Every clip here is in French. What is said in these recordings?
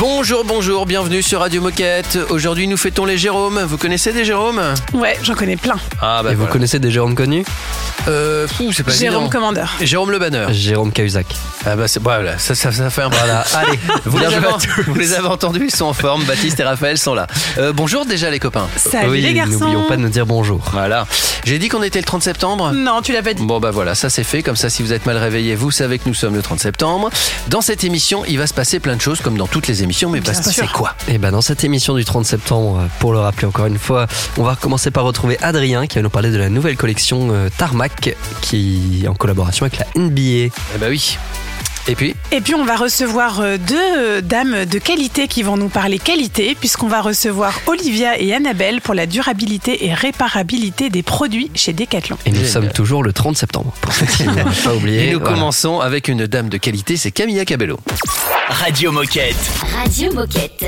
Bonjour, bonjour, bienvenue sur Radio Moquette. Aujourd'hui, nous fêtons les Jérômes. Vous connaissez des Jérômes Ouais, j'en connais plein. Ah bah Et vous connaissez des Jérôme connus Euh, fou, c'est pas Jérôme évident. Commandeur. Jérôme Le Banner. Jérôme Cahuzac. Ah bah c'est voilà, ça, ça, ça fait un voilà. Allez, vous les, avez, vous les avez entendus, ils sont en forme. Baptiste et Raphaël sont là. Euh, bonjour déjà les copains. Salut oui, les garçons. n'oublions pas de nous dire bonjour. Voilà. J'ai dit qu'on était le 30 septembre. Non, tu l'as pas dit. Bon bah voilà, ça c'est fait. Comme ça, si vous êtes mal réveillé, vous savez que nous sommes le 30 septembre. Dans cette émission, il va se passer plein de choses comme dans toutes les émissions, mais va se passer quoi? Et ben dans cette émission du 30 septembre, euh, pour le rappeler encore une fois, on va commencer par retrouver Adrien qui va nous parler de la nouvelle collection euh, Tarmac qui est en collaboration avec la NBA. Eh bah oui. Et puis Et puis on va recevoir euh, deux euh, dames de qualité qui vont nous parler qualité, puisqu'on va recevoir Olivia et Annabelle pour la durabilité et réparabilité des produits chez Decathlon. Et nous Génial. sommes toujours le 30 septembre. Pour ceux qui n'ont pas oublié. Et nous Voilà. commençons avec une dame de qualité, c'est Camilla Cabello. Radio Moquette. Radio Moquette.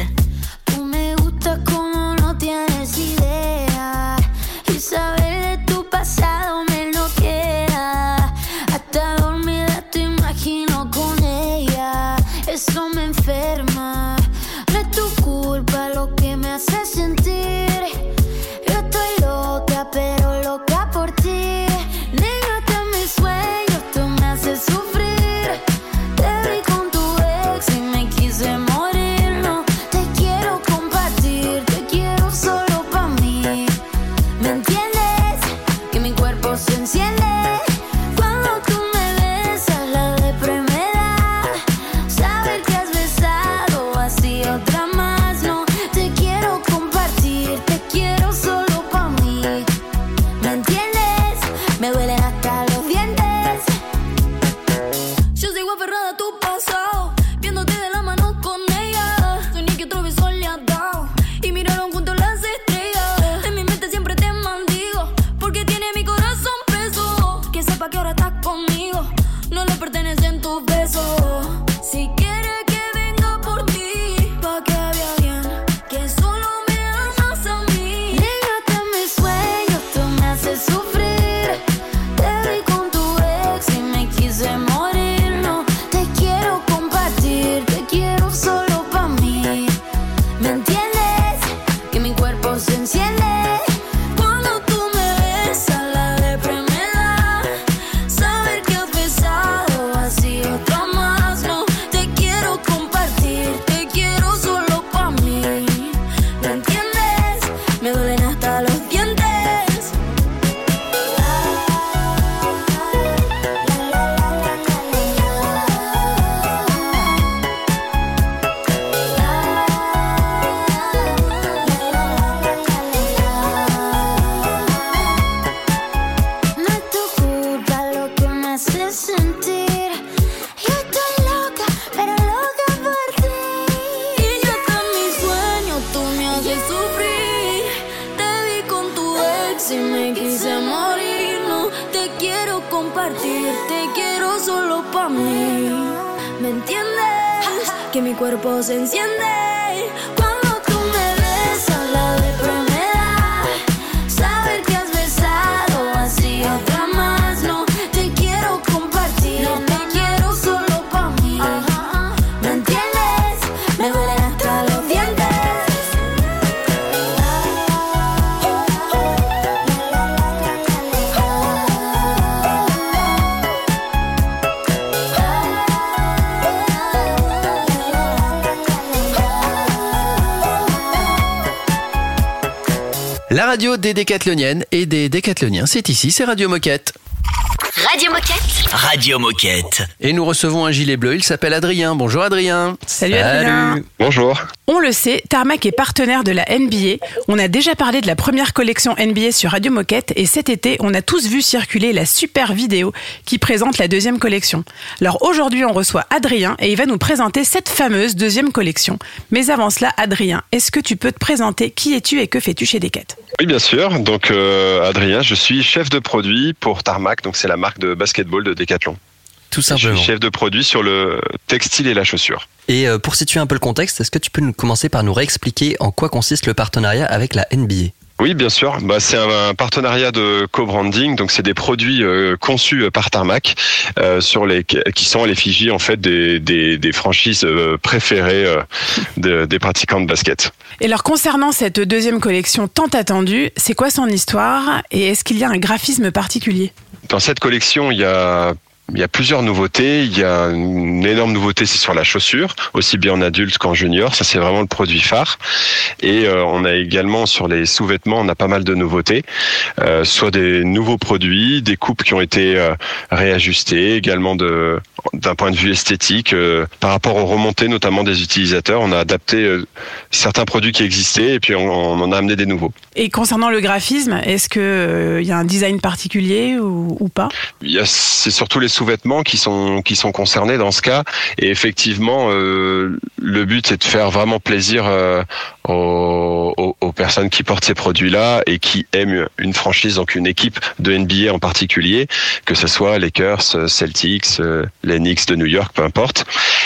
Compartir, te quiero solo para mí. ¿Me entiendes? Que mi cuerpo se enciende. Radio des décathloniennes et des décathloniens, c'est ici, c'est Radio Moquette. Radio Moquette. Radio Moquette. Et nous recevons un gilet bleu, il s'appelle Adrien. Bonjour Adrien. Salut, Adrien. Bonjour. On le sait, Tarmac est partenaire de la NBA. On a déjà parlé de la première collection NBA sur Radio Moquette et cet été, on a tous vu circuler la super vidéo qui présente la deuxième collection. Alors aujourd'hui, on reçoit Adrien et il va nous présenter cette fameuse deuxième collection. Mais avant cela, Adrien, est-ce que tu peux te présenter Qui es-tu et que fais-tu chez Decat? Oui, bien sûr. Donc, euh, Adrien, je suis chef de produit pour Tarmac. Donc, c'est la marque de basketball de Decathlon. Tout Je simplement. suis chef de produit sur le textile et la chaussure. Et euh, pour situer un peu le contexte, est-ce que tu peux nous commencer par nous réexpliquer en quoi consiste le partenariat avec la NBA Oui, bien sûr. Bah, c'est un, un partenariat de co-branding, donc c'est des produits euh, conçus par Tarmac euh, sur les qui sont à l'effigie en fait des, des, des franchises euh, préférées euh, de- des pratiquants de basket. Et alors concernant cette deuxième collection tant attendue, c'est quoi son histoire et est-ce qu'il y a un graphisme particulier? Dans cette collection, il y a il y a plusieurs nouveautés. Il y a une énorme nouveauté, c'est sur la chaussure, aussi bien en adulte qu'en junior. Ça, c'est vraiment le produit phare. Et euh, on a également sur les sous-vêtements, on a pas mal de nouveautés, euh, soit des nouveaux produits, des coupes qui ont été euh, réajustées, également de d'un point de vue esthétique, par rapport aux remontées notamment des utilisateurs, on a adapté certains produits qui existaient et puis on, on en a amené des nouveaux. Et concernant le graphisme, est-ce qu'il y a un design particulier ou, ou pas? Il c'est surtout les sous-vêtements qui sont qui sont concernés dans ce cas et effectivement euh, le but c'est de faire vraiment plaisir euh, aux, personnes qui portent ces produits-là et qui aiment une franchise donc une équipe de NBA en particulier que ce soit Lakers, euh, Celtics, euh, les Knicks de New York peu importe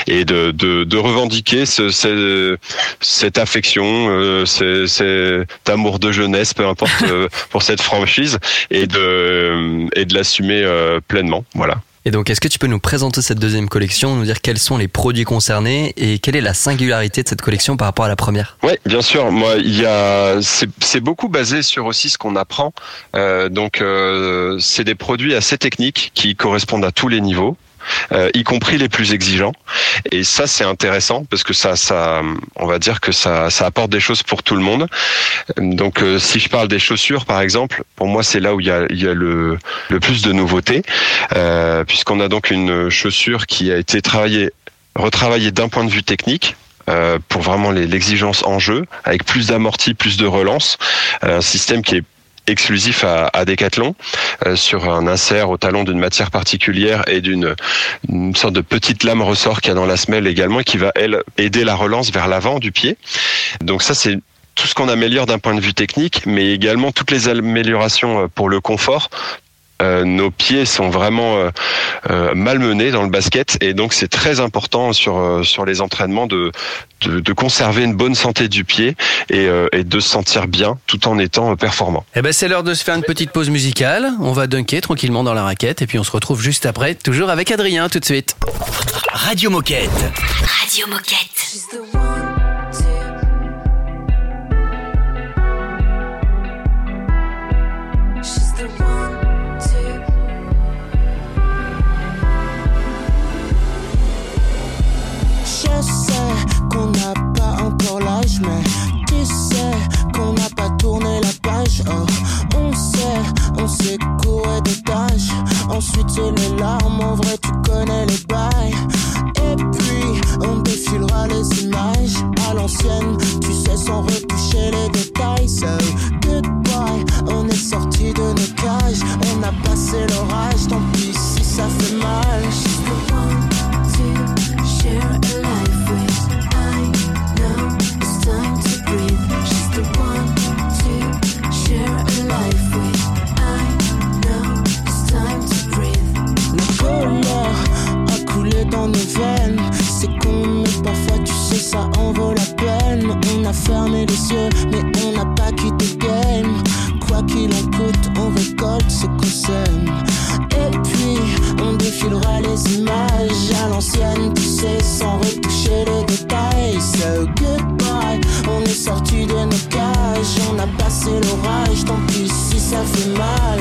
et de revendiquer ce, ce- cette affection ce- cet amour de jeunesse peu importe pour cette franchise et de et de l'assumer pleinement. Voilà. Et donc, est-ce que tu peux nous présenter cette deuxième collection, nous dire quels sont les produits concernés et quelle est la singularité de cette collection par rapport à la première? Ouais, bien sûr. Moi, il y a c'est c'est beaucoup basé sur aussi ce qu'on apprend. Euh, donc, euh, c'est des produits assez techniques qui correspondent à tous les niveaux. Euh, y compris les plus exigeants. Et ça, c'est intéressant parce que ça, ça, on va dire que ça, ça apporte des choses pour tout le monde. Donc, euh, si je parle des chaussures, par exemple, pour moi, c'est là où il y a, il y a le, le plus de nouveautés, euh, puisqu'on a donc une chaussure qui a été travaillée, retravaillée d'un point de vue technique. euh, pour vraiment l'exigence en jeu, avec plus d'amorti, plus de relance, un système qui est exclusif à, à Decathlon euh, sur un insert au talon d'une matière particulière et d'une une sorte de petite lame ressort qu'il y a dans la semelle également et qui va elle aider la relance vers l'avant du pied. Donc ça c'est tout ce qu'on améliore d'un point de vue technique, mais également toutes les améliorations euh, pour le confort. Euh, nos pieds sont vraiment euh, euh, malmenés dans le basket et donc c'est très important sur sur les entraînements de, de de conserver une bonne santé du pied et, euh, et de se sentir bien tout en étant performant. Eh ben, c'est l'heure de se faire une petite pause musicale. On va dunker tranquillement dans la raquette et puis on se retrouve juste après, toujours avec Adrien tout de suite. Radio Moquette. Radio Moquette. Mais tu sais qu'on n'a pas tourné la page. Oh, on sait, on s'est couré des tâches. Ensuite, c'est les larmes, en vrai, tu connais les bails. Et puis, on défilera les images à l'ancienne, tu sais, sans retoucher les détails. So, goodbye, on est sorti de nos cages. On a passé l'orage, tant pis si ça fait mal. Dans nos veines. C'est con, mais parfois tu sais, ça en vaut la peine. On a fermé les yeux, mais on n'a pas quitté game. Quoi qu'il en coûte, on récolte ce qu'on sème. Et puis, on défilera les images à l'ancienne, tu sais, sans retoucher les détails. So goodbye, on est sorti de nos cages. On a passé l'orage, tant pis si ça fait mal.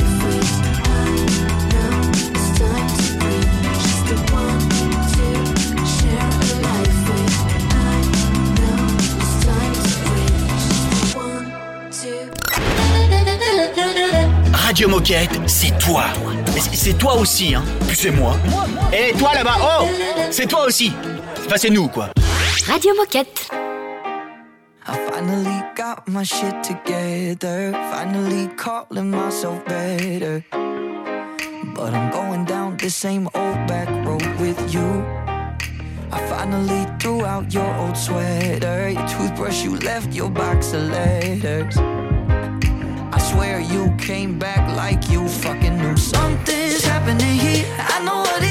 Radio Moquette, c'est toi. C'est toi aussi, hein. Puis c'est moi. Et toi là-bas, oh C'est toi aussi. Enfin, c'est nous, quoi. Radio Moquette. I finally got my shit together. Finally calling myself better. But I'm going down the same old back road with you. I finally threw out your old sweater. Your toothbrush, you left your box of letters. Swear you came back like you fucking knew something's happening here. I know what it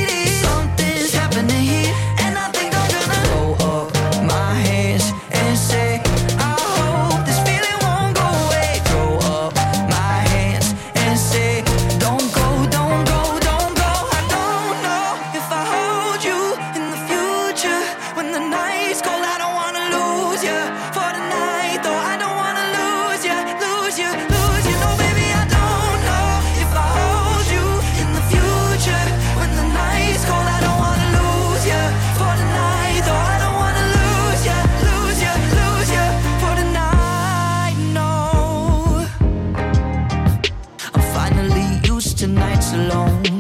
alone.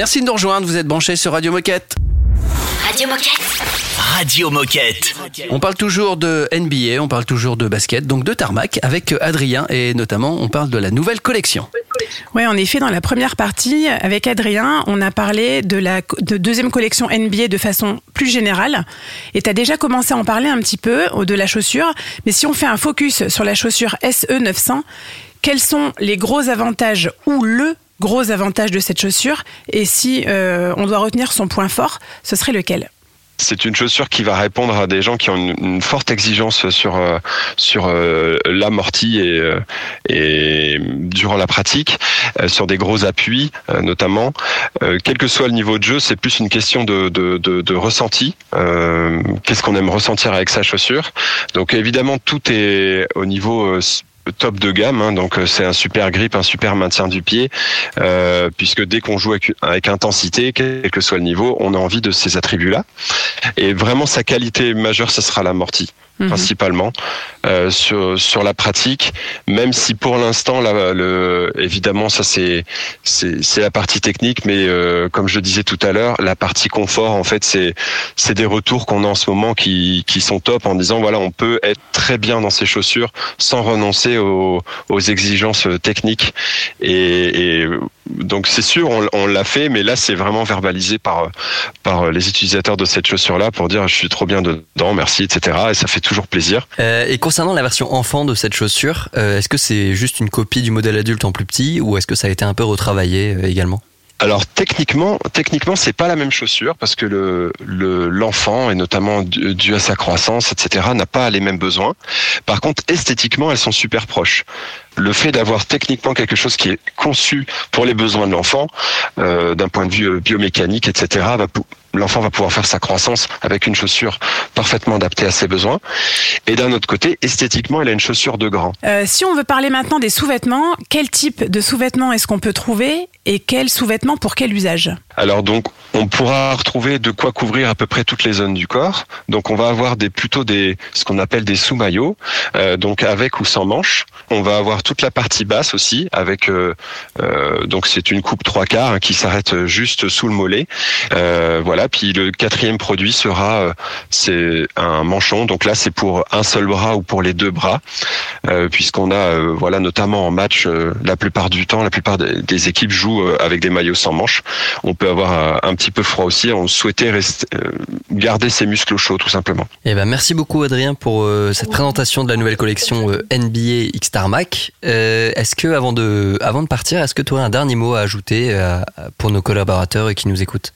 Merci de nous rejoindre, vous êtes branchés sur Radio Moquette. Radio Moquette. Radio Moquette. On parle toujours de NBA, on parle toujours de basket, donc de tarmac avec Adrien et notamment on parle de la nouvelle collection. Ouais, en effet, dans la première partie, avec Adrien, on a parlé de la de deuxième collection NBA de façon plus générale. Et tu as déjà commencé à en parler un petit peu de la chaussure. Mais si on fait un focus sur la chaussure SE 900, quels sont les gros avantages ou le gros avantage de cette chaussure Et si euh, on doit retenir son point fort, ce serait lequel? C'est une chaussure qui va répondre à des gens qui ont une, forte exigence sur euh, sur euh, l'amorti et durant la pratique, sur des gros appuis notamment. Quel que soit le niveau de jeu, c'est plus une question de de, de, ressenti. Qu'est-ce qu'on aime ressentir avec sa chaussure? Donc évidemment tout est au niveau top de gamme, hein, donc euh, c'est un super grip, un super maintien du pied, euh, puisque dès qu'on joue avec, avec intensité, quel que soit le niveau, on a envie de ces attributs-là. Et vraiment, sa qualité majeure, ce sera l'amorti Mhm. principalement euh, sur sur la pratique même si pour l'instant là le évidemment ça c'est c'est c'est la partie technique mais euh, comme je disais tout à l'heure la partie confort en fait c'est c'est des retours qu'on a en ce moment qui qui sont top en disant voilà on peut être très bien dans ses chaussures sans renoncer aux aux exigences techniques et, et donc c'est sûr on, l'a fait mais là c'est vraiment verbalisé par par les utilisateurs de cette chaussure là pour dire je suis trop bien dedans merci etc et ça fait toujours plaisir. Euh, et concernant la version enfant de cette chaussure, euh, est-ce que c'est juste une copie du modèle adulte en plus petit ou est-ce que ça a été un peu retravaillé euh, également? Alors techniquement, techniquement, c'est pas la même chaussure parce que le le- l'enfant et notamment dû à sa croissance, etc., n'a pas les mêmes besoins. Par contre, esthétiquement, elles sont super proches. Le fait d'avoir techniquement quelque chose qui est conçu pour les besoins de l'enfant, euh, d'un point de vue euh, biomécanique, etc., va l'enfant va pouvoir faire sa croissance avec une chaussure parfaitement adaptée à ses besoins. Et d'un autre côté, esthétiquement, elle a une chaussure de grand. Euh, si on veut parler maintenant des sous-vêtements, quel type de sous-vêtements est-ce qu'on peut trouver et quel sous-vêtement pour quel usage? Alors donc, on pourra retrouver de quoi couvrir à peu près toutes les zones du corps. Donc on va avoir des plutôt des ce qu'on appelle des sous-maillots, euh, donc avec ou sans manches. On va avoir toute la partie basse aussi avec euh, donc c'est une coupe trois quarts hein, qui s'arrête juste sous le mollet. Euh, voilà. Puis le quatrième produit sera euh, c'est un manchon. Donc là c'est pour un seul bras ou pour les deux bras, euh, puisqu'on a euh, voilà notamment en match la plupart du temps, la plupart des, équipes jouent avec des maillots sans manches on peut avoir un, petit peu froid aussi. On souhaitait rester, garder ses muscles chauds tout simplement. Eh ben, merci beaucoup Adrien pour cette présentation de la nouvelle collection NBA X Tarmac. Est-ce que avant de, avant de partir, est-ce que tu aurais un dernier mot à ajouter pour nos collaborateurs qui nous écoutent?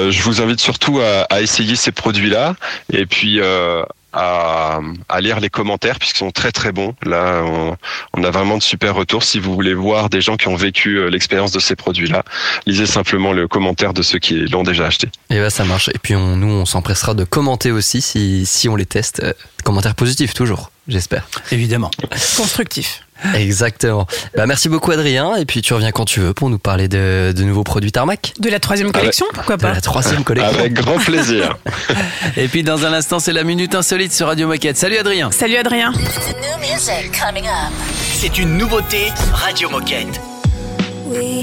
Euh, je vous invite surtout à, à essayer ces produits-là et puis euh, à, à lire les commentaires puisqu'ils sont très très bons. Là, on, on a vraiment de super retours. Si vous voulez voir des gens qui ont vécu euh, l'expérience de ces produits-là, lisez simplement le commentaire de ceux qui l'ont déjà acheté. Eh ben, ça marche. Et puis on, nous, on s'empressera de commenter aussi si, si on les teste. Euh, commentaires positifs toujours, j'espère. Évidemment. Constructif. Exactement. Bah, merci beaucoup Adrien. Et puis tu reviens quand tu veux pour nous parler de, de nouveaux produits Tarmac. De la troisième collection, pourquoi De pas la troisième collection. Avec grand plaisir. Et puis dans un instant, c'est la minute insolite sur Radio Moquette. Salut Adrien. Salut Adrien. C'est une nouveauté Radio Moquette. We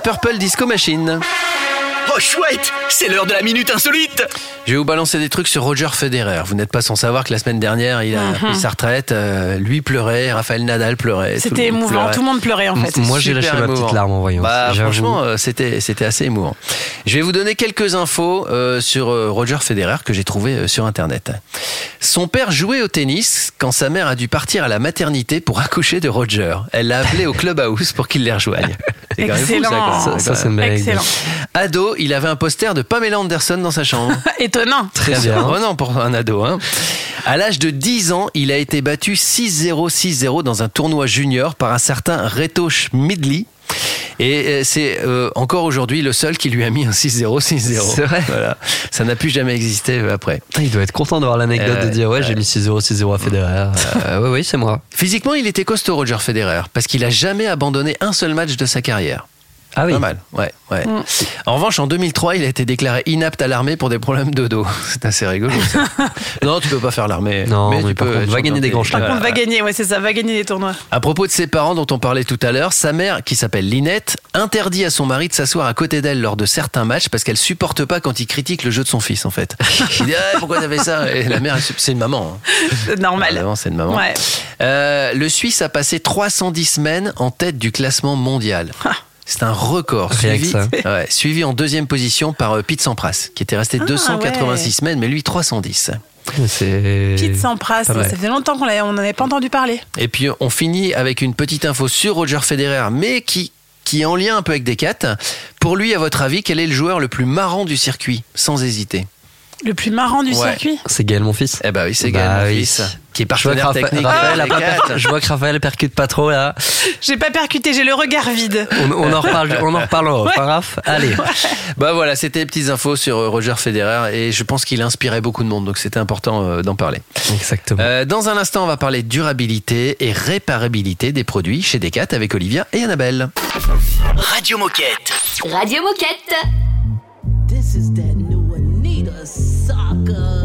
Purple Disco Machine. Oh chouette, c'est l'heure de la minute insolite. Je vais vous balancer des trucs sur Roger Federer. Vous n'êtes pas sans savoir que la semaine dernière, il a pris sa retraite. Euh, lui pleurait, Raphaël Nadal pleurait. C'était émouvant, pleurait. tout le monde pleurait en fait. Moi, j'ai lâché Super ma petite émouvant. larme en voyant Bah, ça, franchement, euh, c'était c'était assez émouvant. Je vais vous donner quelques infos euh, sur euh, Roger Federer que j'ai trouvé euh, sur internet. Son père jouait au tennis quand sa mère a dû partir à la maternité pour accoucher de Roger. Elle l'a appelé au clubhouse pour qu'il les rejoigne. C'est quand même fou, ça, Excellent. Ça, ça, c'est Excellent. Ado, il avait un poster de Pamela Anderson dans sa chambre. Étonnant. Très bien. Surprenant pour un ado. Hein. À l'âge de 10 ans, il a été battu 6-0, 6-0 dans un tournoi junior par un certain Reto Schmidli. Et euh, c'est euh, encore aujourd'hui le seul qui lui a mis un 6-0, 6-0. C'est vrai. Voilà. Ça n'a plus jamais existé euh, après. Il doit être content d'avoir l'anecdote Euh, de dire ouais j'ai mis 6-0 6-0 à Federer. Euh, oui oui c'est moi. Physiquement, il était costaud, Roger Federer, parce qu'il a jamais abandonné un seul match de sa carrière. Ah oui. Pas mal, ouais, ouais. Mm. En revanche, en 2003, il a été déclaré inapte à l'armée pour des problèmes de dos. C'est assez rigolo, ça. non, tu peux pas faire l'armée. Non, mais tu par peux contre, va gagner des grands de- Par contre, va gagner, ouais, c'est ça, va gagner les tournois. À propos de ses parents dont on parlait tout à l'heure, sa mère, qui s'appelle Linette, interdit à son mari de s'asseoir à côté d'elle lors de certains matchs parce qu'elle supporte pas quand il critique le jeu de son fils, en fait. Il dit ah, pourquoi t'as fait ça? Et la mère, c'est une maman. hein. C'est normal. C'est une maman. Ouais. Euh, le Suisse a passé 310 semaines en tête du classement mondial. C'est un record. Suivi, ouais, suivi en deuxième position par euh, Pete Sampras, qui était resté Ah, 286 ouais. semaines, mais lui 310. C'est. Pete Sampras, ça fait longtemps qu'on n'en avait pas entendu parler. Et puis on finit avec une petite info sur Roger Federer, mais qui, qui est en lien un peu avec Decat. Pour lui, à votre avis, quel est le joueur le plus marrant du circuit Sans hésiter? Le plus marrant du Ouais. circuit C'est Gaël mon fils. Eh ben oui, c'est Bah Gaël, mon oui. fils, qui est Je partenaire Raphaël, technique. Raphaël de a pas Decat. per- je vois que Raphaël percute pas trop là. J'ai pas percuté, j'ai le regard vide. On, on en reparle, on en reparle en off, Raph Allez. Bah voilà, c'était les petites infos sur euh, Roger Federer et je pense qu'il inspirait beaucoup de monde, donc c'était important euh, d'en parler. Exactement. Euh, dans un instant, on va parler durabilité et réparabilité des produits chez Decat avec Olivia et Annabelle. Radio Moquette. Radio Moquette. This is Anita good.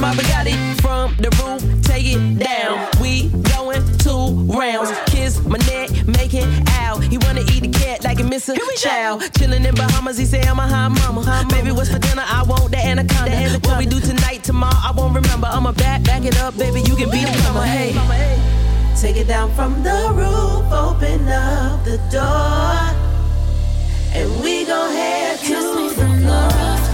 My Bugatti. From the roof, take it down. We going two rounds. Kiss my neck, make it out. He wanna eat the cat like a Mr. Chow. Chillin' in Bahamas, he say I'm a hot mama. Baby, what's for dinner? I want the anaconda. What we do tonight, tomorrow, I won't remember. I'ma back, back it up, baby. You can be the plumber. Hey, take it down from the roof, open up the door, and we gon' head to Kiss me from the floor.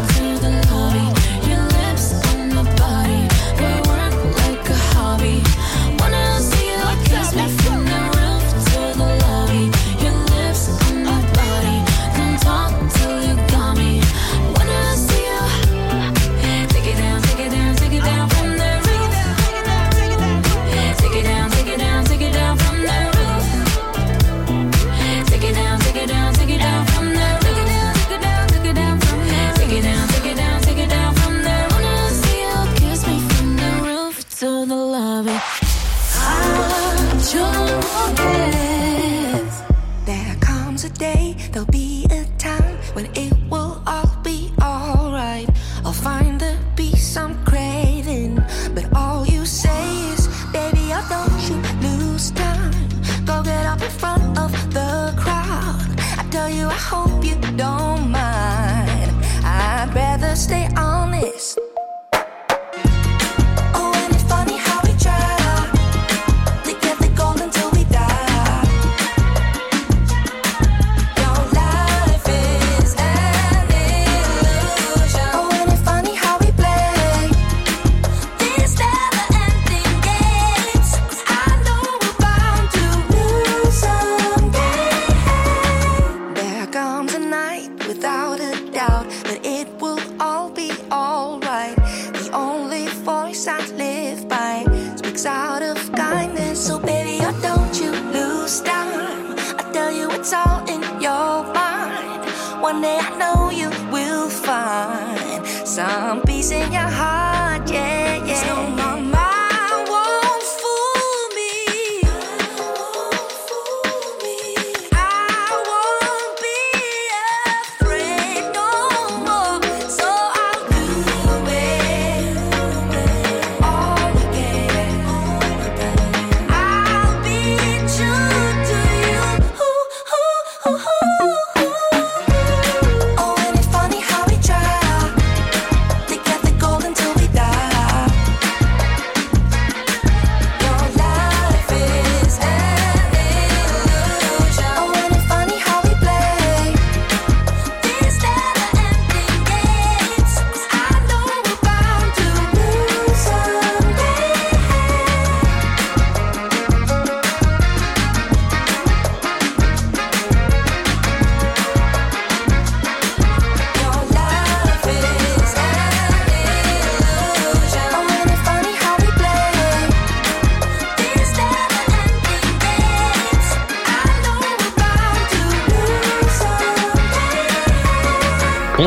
I hope you don't mind. I'd rather stay honest.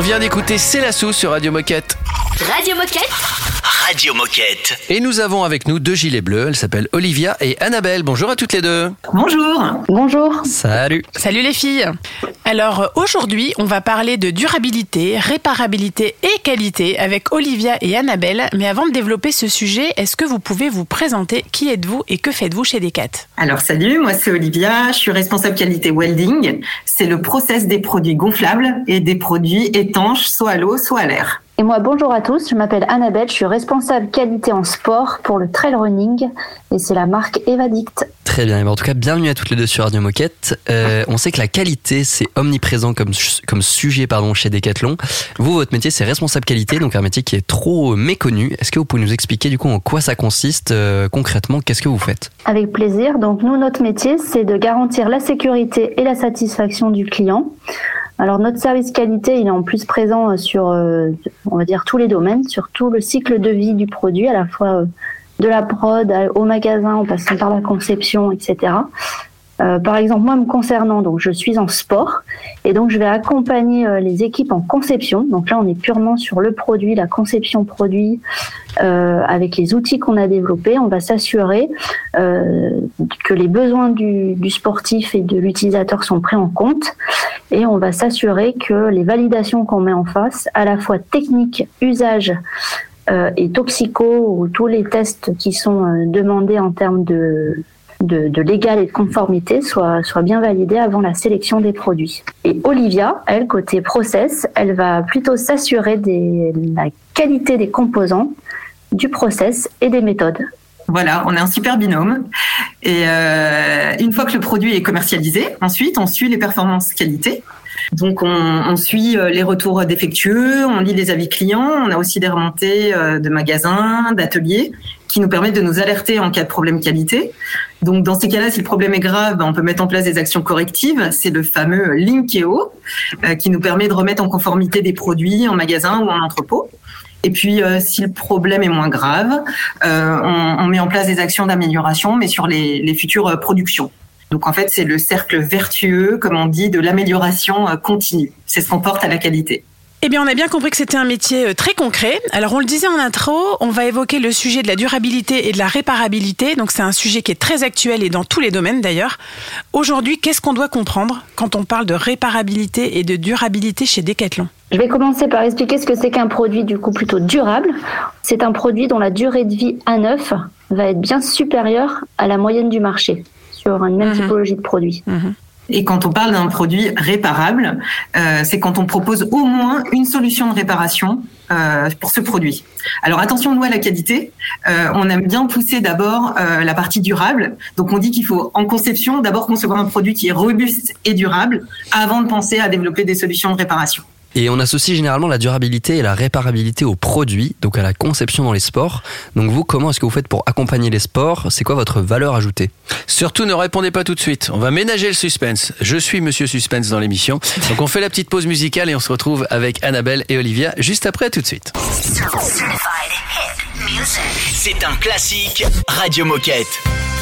On vient d'écouter C'est la sauce sur Radio Moquette. Radio Moquette. Radio Moquette. Et nous avons avec nous deux gilets bleus. Elles s'appellent Olivia et Annabelle. Bonjour à toutes les deux. Bonjour. Bonjour. Salut. Salut les filles Alors euh, aujourd'hui, on va parler de durabilité, réparabilité et qualité avec Olivia et Annabelle. Mais avant de développer ce sujet, est-ce que vous pouvez vous présenter? Qui êtes-vous et que faites-vous chez Decat? Alors salut, moi c'est Olivia, je suis responsable qualité welding. C'est le process des produits gonflables et des produits étanches, soit à l'eau, soit à l'air. Et moi, bonjour à tous. Je m'appelle Annabelle. Je suis responsable qualité en sport pour le trail running et c'est la marque Evadict. Très bien. Ben, En tout cas, bienvenue à toutes les deux sur Radio Moquette. Euh, on sait que la qualité, c'est omniprésent comme, comme sujet pardon, chez Decathlon. Vous, votre métier, c'est responsable qualité, donc un métier qui est trop méconnu. Est-ce que vous pouvez nous expliquer du coup en quoi ça consiste euh, concrètement? Qu'est-ce que vous faites? Avec plaisir. Donc nous, notre métier, c'est de garantir la sécurité et la satisfaction du client. Alors notre service qualité, il est en plus présent sur, euh, on va dire, tous les domaines, sur tout le cycle de vie du produit, à la fois euh, de la prod au magasin, en passant par la conception, etc. Euh, par exemple, moi me concernant, donc je suis en sport et donc je vais accompagner euh, les équipes en conception. Donc là, on est purement sur le produit, la conception produit, euh, avec les outils qu'on a développés. On va s'assurer que les besoins du, du sportif et de l'utilisateur sont pris en compte et on va s'assurer que les validations qu'on met en face, à la fois techniques, usage et toxico, ou tous les tests qui sont demandés en termes de, de, légal et de conformité soient, soient bien validés avant la sélection des produits. Et Olivia, elle, côté process, elle va plutôt s'assurer de la qualité des composants, du process et des méthodes. Voilà, on est un super binôme. Et euh, une fois que le produit est commercialisé, ensuite, on suit les performances qualité. Donc, on, suit euh, les retours défectueux, on lit les avis clients, on a aussi des remontées euh, de magasins, d'ateliers, qui nous permettent de nous alerter en cas de problème qualité. Donc, dans ces cas-là, si le problème est grave, ben, on peut mettre en place des actions correctives. C'est le fameux Linkeo, euh, qui nous permet de remettre en conformité des produits en magasin ou en entrepôt. Et puis, euh, si le problème est moins grave, euh, on, on, met en place des actions d'amélioration, mais sur les, les futures productions. Donc, en fait, c'est le cercle vertueux, comme on dit, de l'amélioration euh, continue. C'est ce qu'on porte à la qualité. Eh bien, on a bien compris que c'était un métier euh, très concret. Alors, on le disait en intro, on va évoquer le sujet de la durabilité et de la réparabilité. Donc, c'est un sujet qui est très actuel et dans tous les domaines d'ailleurs. Aujourd'hui, qu'est-ce qu'on doit comprendre quand on parle de réparabilité et de durabilité chez Decathlon? Je vais commencer par expliquer ce que c'est qu'un produit du coup plutôt durable. C'est un produit dont la durée de vie à neuf va être bien supérieure à la moyenne du marché sur une même mmh. typologie de produit. Mmh. Et quand on parle d'un produit réparable, euh, c'est quand on propose au moins une solution de réparation euh, pour ce produit. Alors attention nous à la qualité. Euh, on aime bien pousser d'abord la partie durable. Donc on dit qu'il faut en conception d'abord concevoir un produit qui est robuste et durable avant de penser à développer des solutions de réparation. Et on associe généralement la durabilité et la réparabilité au produit, donc à la conception dans les sports. Donc vous, comment est-ce que vous faites pour accompagner les sports? C'est quoi votre valeur ajoutée? Surtout ne répondez pas tout de suite. On va ménager le suspense. Je suis Monsieur Suspense dans l'émission. Donc on fait la petite pause musicale et on se retrouve avec Annabelle et Olivia juste après tout de suite. C'est un classique Radio Moquette. Moquette.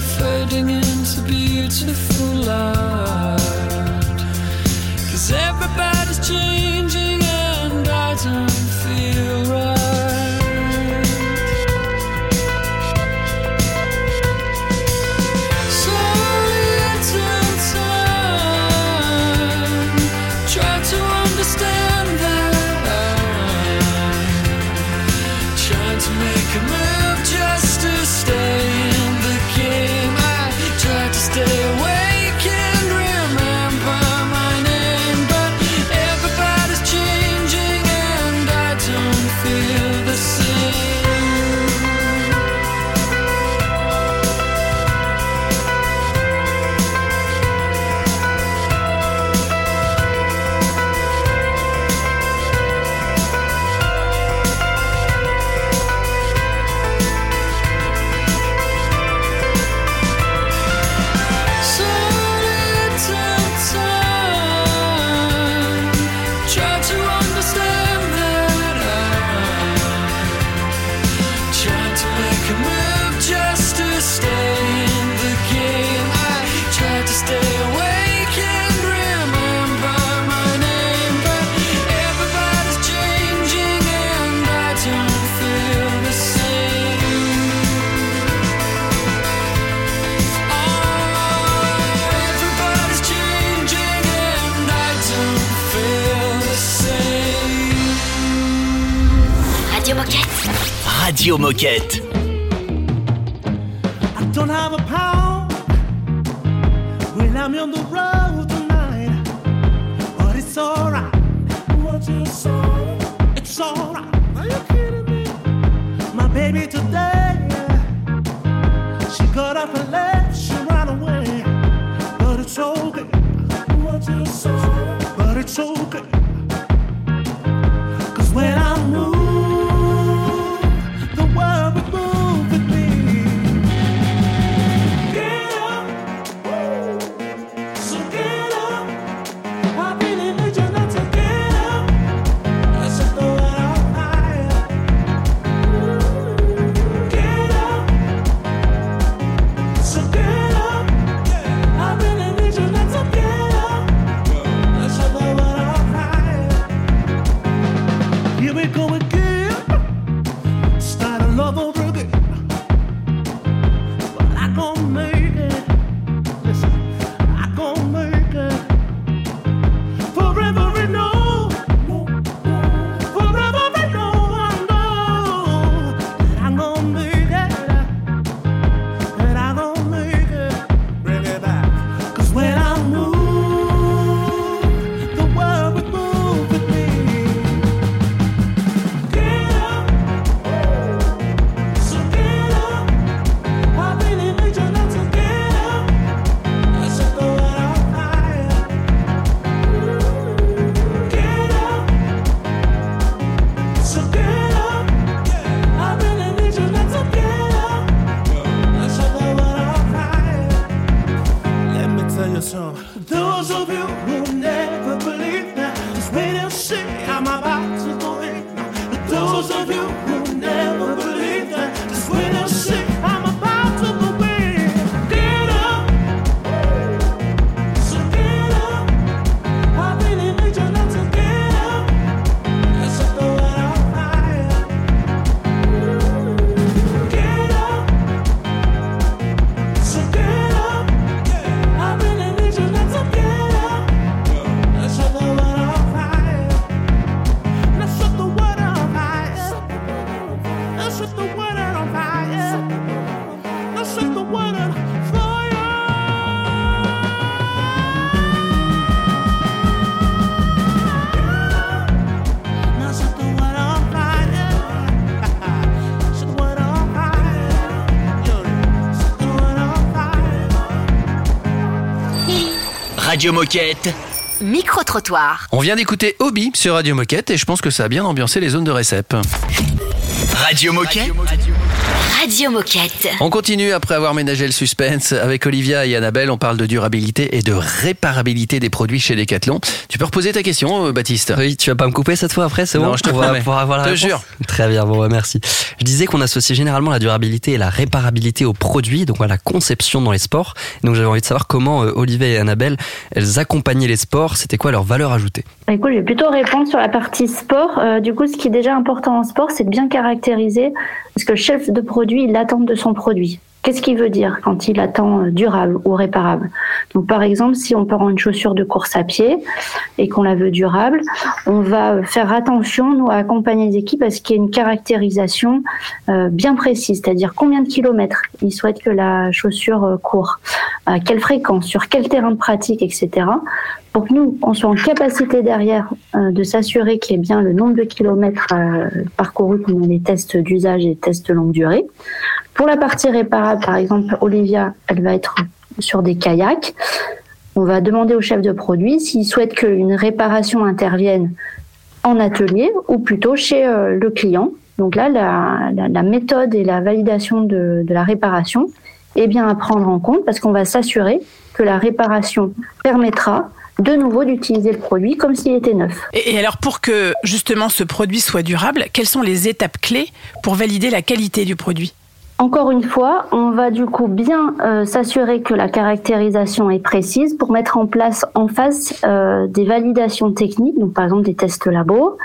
fading into beautiful light. Cause everybody's changing. Radio Moquette. I don't have a pound when I'm on the road tonight, but it's alright. What you say? It's alright. Are you kidding me? My baby today, she got up and left, she ran away, but it's okay. What you say? But it's okay. Cause when I move, Radio Moquette. Micro-trottoir. On vient d'écouter Hobby sur Radio Moquette et je pense que ça a bien ambiancé les zones de récep. Radio Moquette? Radio Moquette. On continue après avoir ménagé le suspense. Avec Olivia et Annabelle, on parle de durabilité et de réparabilité des produits chez Decathlon. Tu peux reposer ta question, euh, Baptiste Oui, tu vas pas me couper cette fois après, c'est Non, bon je te On va promets. pouvoir avoir la Te réponse jure. Très bien, bon, bah, merci. Je disais qu'on associe généralement la durabilité et la réparabilité aux produits, donc à la conception dans les sports. Donc j'avais envie de savoir comment euh, Olivier et Annabelle, elles accompagnaient les sports, c'était quoi leur valeur ajoutée? Bah, Écoute, je vais plutôt répondre sur la partie sport. Euh, du coup, ce qui est déjà important en sport, c'est de bien caractériser ce que le chef de produit il attend de son produit. Qu'est-ce qu'il veut dire quand il attend euh, durable ou réparable? Donc, par exemple, si on prend une chaussure de course à pied et qu'on la veut durable, on va faire attention, nous, à accompagner les équipes à ce qu'il y ait une caractérisation euh, bien précise, c'est-à-dire combien de kilomètres il souhaite que la chaussure euh, court, à quelle fréquence, sur quel terrain de pratique, etc pour que nous, on soit en capacité derrière euh, de s'assurer qu'il y ait bien le nombre de kilomètres euh, parcourus pendant les tests d'usage et les tests de longue durée. Pour la partie réparable, par exemple, Olivia, elle va être sur des kayaks. On va demander au chef de produit s'il souhaite qu'une réparation intervienne en atelier ou plutôt chez euh, le client. Donc là, la, la- la méthode et la validation de, de la réparation est bien à prendre en compte parce qu'on va s'assurer que la réparation permettra de nouveau d'utiliser le produit comme s'il était neuf. Et et alors pour que justement ce produit soit durable, quelles sont les étapes clés pour valider la qualité du produit? Encore une fois, on va du coup bien euh, s'assurer que la caractérisation est précise pour mettre en place en face euh, des validations techniques, donc par exemple des tests labo.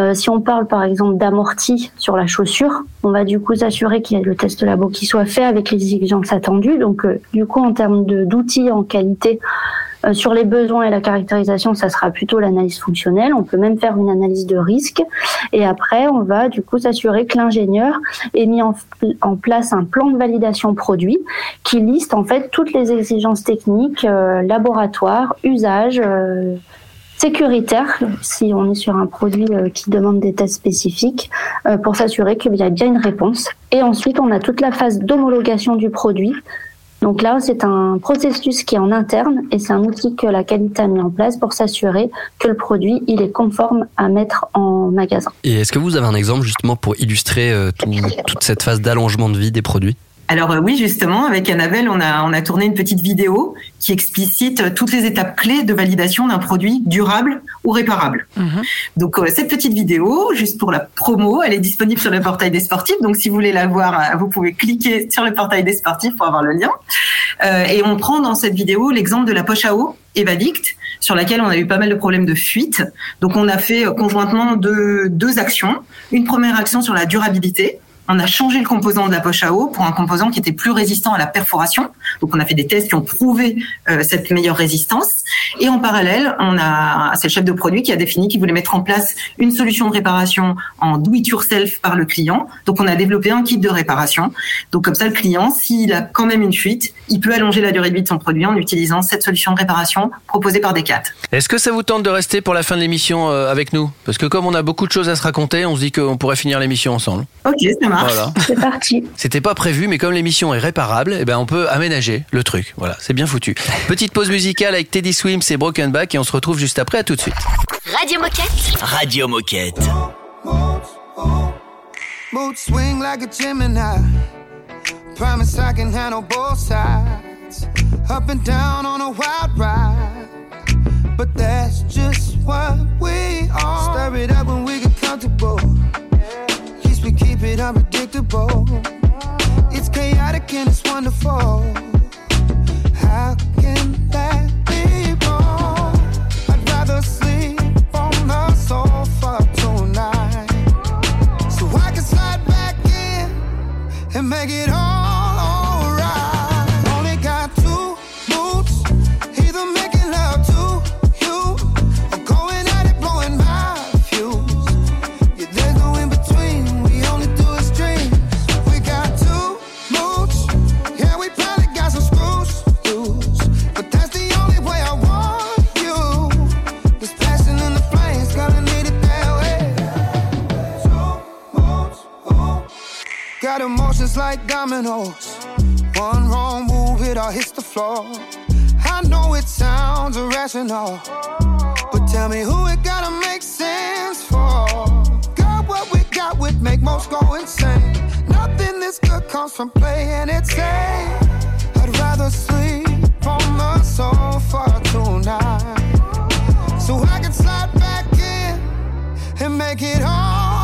Euh, si on parle par exemple d'amorti sur la chaussure, on va du coup s'assurer qu'il y ait le test labo qui soit fait avec les exigences attendues. Donc du coup en termes d'outils en qualité, Euh, sur les besoins et la caractérisation, ça sera plutôt l'analyse fonctionnelle. On peut même faire une analyse de risque. Et après, on va du coup s'assurer que l'ingénieur ait mis en, place un plan de validation produit qui liste en fait toutes les exigences techniques, euh, laboratoire, usage. euh, sécuritaire si on est sur un produit euh, qui demande des tests spécifiques euh, pour s'assurer qu'il y a bien une réponse. Et ensuite, on a toute la phase d'homologation du produit. Donc là, c'est un processus qui est en interne et c'est un outil que la qualité a mis en place pour s'assurer que le produit il est conforme à mettre en magasin. Et est-ce que vous avez un exemple justement pour illustrer euh, tout- toute cette phase d'allongement de vie des produits? Alors euh, oui, justement, avec Annabelle, on a, on a tourné une petite vidéo qui explicite euh, toutes les étapes clés de validation d'un produit durable ou réparable. Donc euh, cette petite vidéo, juste pour la promo, elle est disponible sur le portail des sportifs. Donc si vous voulez la voir, vous pouvez cliquer sur le portail des sportifs pour avoir le lien. Euh, et on prend dans cette vidéo l'exemple de la poche à eau Evadict, sur laquelle on a eu pas mal de problèmes de fuite. Donc on a fait euh, conjointement deux, deux actions. Une première action sur la durabilité. On a changé le composant de la poche à eau pour un composant qui était plus résistant à la perforation. Donc on a fait des tests qui ont prouvé euh, cette meilleure résistance. Et en parallèle, on a c'est le chef de produit qui a défini qu'il voulait mettre en place une solution de réparation en do it yourself par le client. Donc on a développé un kit de réparation. Donc comme ça, le client, s'il a quand même une fuite, il peut allonger la durée de vie de son produit en utilisant cette solution de réparation proposée par Decat. Est-ce que ça vous tente de rester pour la fin de l'émission euh, avec nous? Parce que comme on a beaucoup de choses à se raconter, on se dit qu'on pourrait finir l'émission ensemble. Ok, ça marche. Voilà. C'est parti. C'était pas prévu, mais comme l'émission est réparable, eh ben on peut aménager le truc. Voilà, c'est bien foutu. Petite pause musicale avec Teddy Swims et Broken Back et on se retrouve juste après. À tout de suite. Radio Moquette. Radio Moquette. Mood swing like a Gemini. Promise I can handle both sides. Up and down on a wild ride. But that's just what we are. Stir it up when we get comfortable. Least we keep it unpredictable. It's chaotic and it's wonderful. How can that be wrong? I'd rather sleep on the sofa tonight. So I can slide back in and make it all Got emotions like dominoes. One wrong move, it all hits the floor. I know it sounds irrational, but tell me who it gotta make sense for. Got what we got would make most go insane. Nothing this good comes from playing it safe. I'd rather sleep on the sofa tonight, so I can slide back in and make it alright.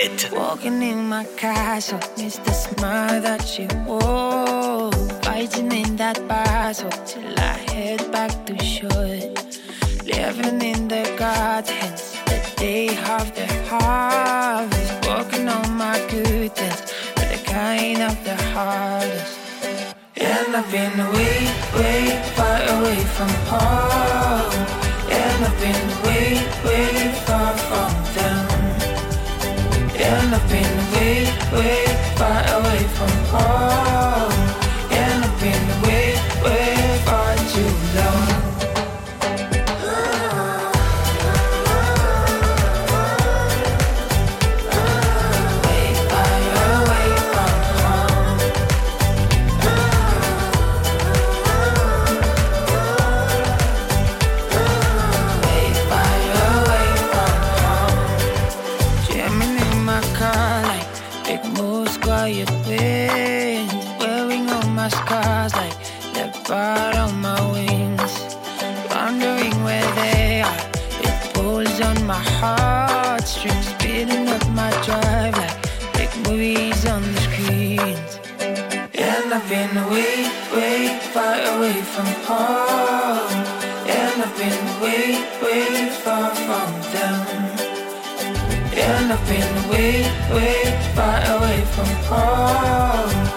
Moquette. Walking in my castle, it's the smile that she wore. Fighting in that battle till I head back to shore. Living in the gardens, the day of the harvest. Working on my goodness, but the kind of the hardest. And I've been way, way far away from home. And I've been way, way I've been way, way far away from home. Been way, way far away from home.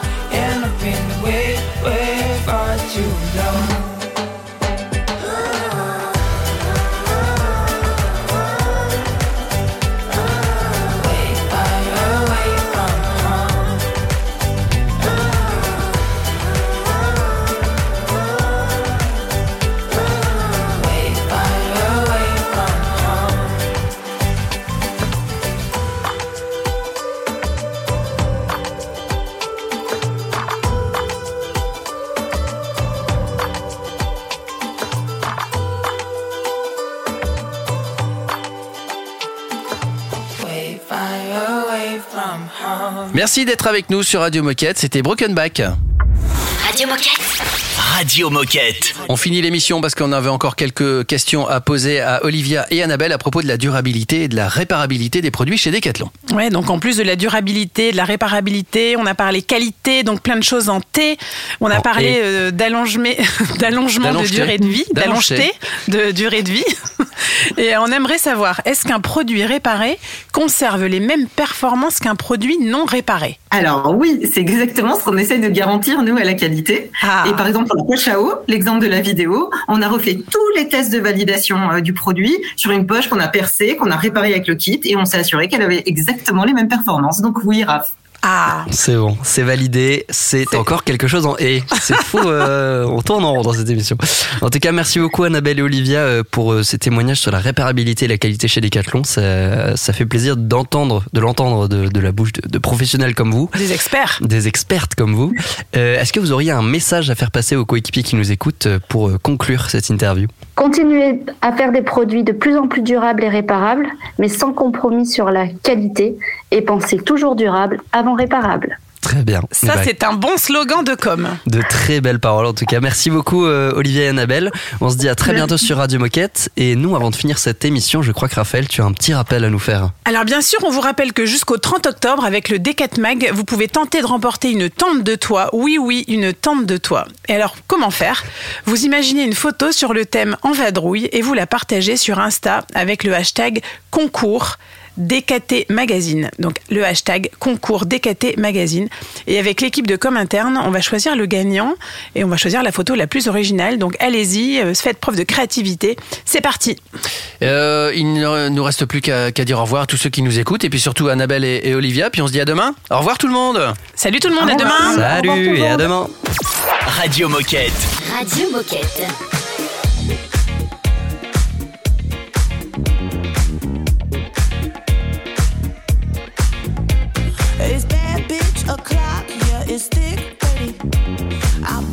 Merci d'être avec nous sur Radio Moquette. C'était Broken Back. Radio Moquette. Radio Moquette. On finit l'émission parce qu'on avait encore quelques questions à poser à Olivia et Annabelle à propos de la durabilité et de la réparabilité des produits chez Decathlon. Ouais, donc en plus de la durabilité, de la réparabilité, on a parlé qualité, donc plein de choses en T. On a En parlé et. euh, d'allongement, d'allongement de durée de vie, d'allongeté de durée de vie. Et on aimerait savoir, est-ce qu'un produit réparé conserve les mêmes performances qu'un produit non réparé? Alors oui, c'est exactement ce qu'on essaie de garantir, nous, à la qualité. Ah. Et par exemple, pour la poche à eau, l'exemple de la vidéo, on a refait tous les tests de validation euh, du produit sur une poche qu'on a percée, qu'on a réparée avec le kit, et on s'est assuré qu'elle avait exactement les mêmes performances. Donc oui, Raph. Ah C'est bon, c'est validé, c'est encore quelque chose en et. C'est fou, euh, on tourne en rond dans cette émission. En tout cas, merci beaucoup Annabelle et Olivia euh, pour euh, ces témoignages sur la réparabilité et la qualité chez Decathlon. Ça, ça fait plaisir d'entendre, de l'entendre de, de la bouche de, de professionnels comme vous. Des experts Des expertes comme vous. Euh, Est-ce que vous auriez un message à faire passer aux coéquipiers qui nous écoutent euh, pour conclure cette interview? Continuez à faire des produits de plus en plus durables et réparables, mais sans compromis sur la qualité, et pensez toujours durable avant réparable. Très bien. Ça, Bah, c'est un bon slogan de com. De très belles paroles en tout cas. Merci beaucoup euh, Olivier et Annabelle. On se dit à très bientôt sur Radio Moquette. Et nous, avant de finir cette émission, je crois que Raphaël, tu as un petit rappel à nous faire. Alors bien sûr, on vous rappelle que jusqu'au 30 octobre, avec le Decat Mag, vous pouvez tenter de remporter une tente de toit. Oui, oui, une tente de toit. Et alors, comment faire? Vous imaginez une photo sur le thème En vadrouille et vous la partagez sur Insta avec le hashtag concours. DKT Magazine, donc le hashtag concours DKT Magazine. Et avec l'équipe de com interne, on va choisir le gagnant et on va choisir la photo la plus originale. Donc allez-y, euh, faites preuve de créativité. C'est parti. Euh, il ne nous reste plus qu'à dire au revoir à tous ceux qui nous écoutent et puis surtout Annabelle et, et Olivia. Puis on se dit à demain. Au revoir tout le monde. Salut tout le monde, à demain. Salut et à demain. Radio Moquette. Radio Moquette. O'clock, yeah, it's thick 30. I've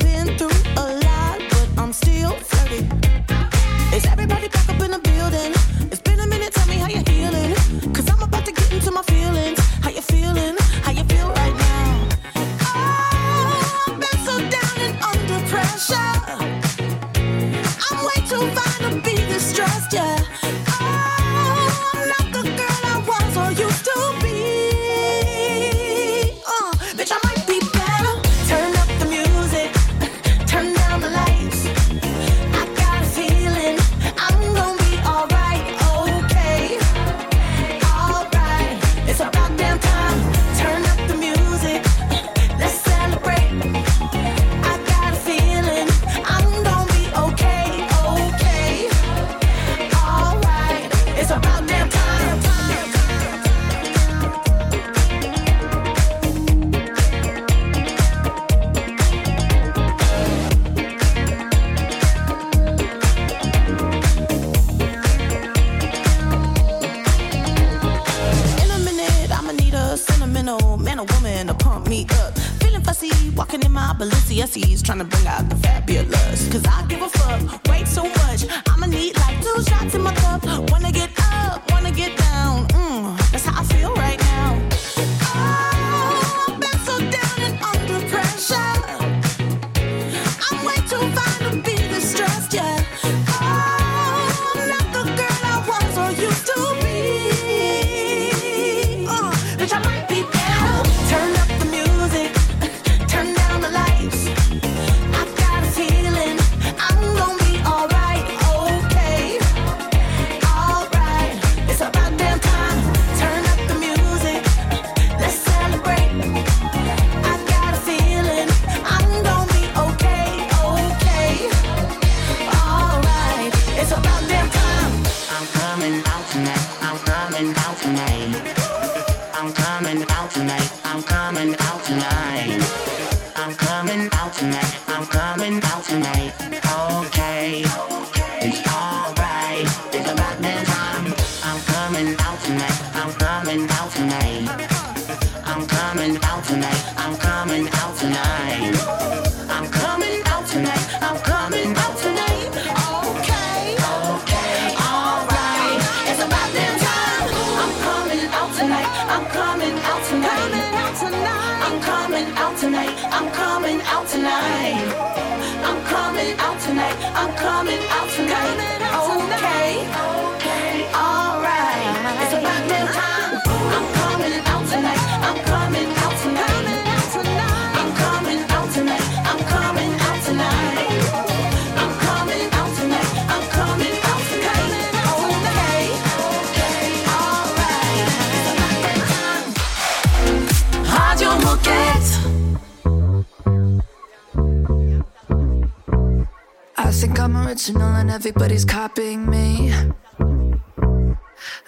and everybody's copying me.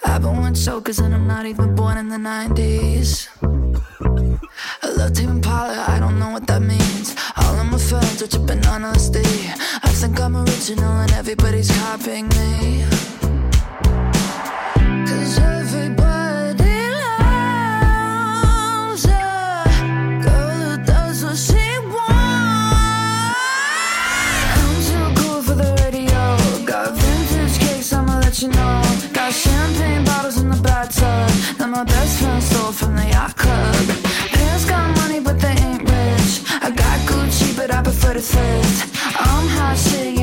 I've been one chokers and I'm not even born in the 90s. I love Tame Impala, I don't know what that means. All of my friends are tripping on LSD. I think I'm original and everybody's copying me. Cause I best friend stole from the yacht club. Parents got money, but they ain't rich. I got Gucci, but I prefer to thrift. I'm hot shit.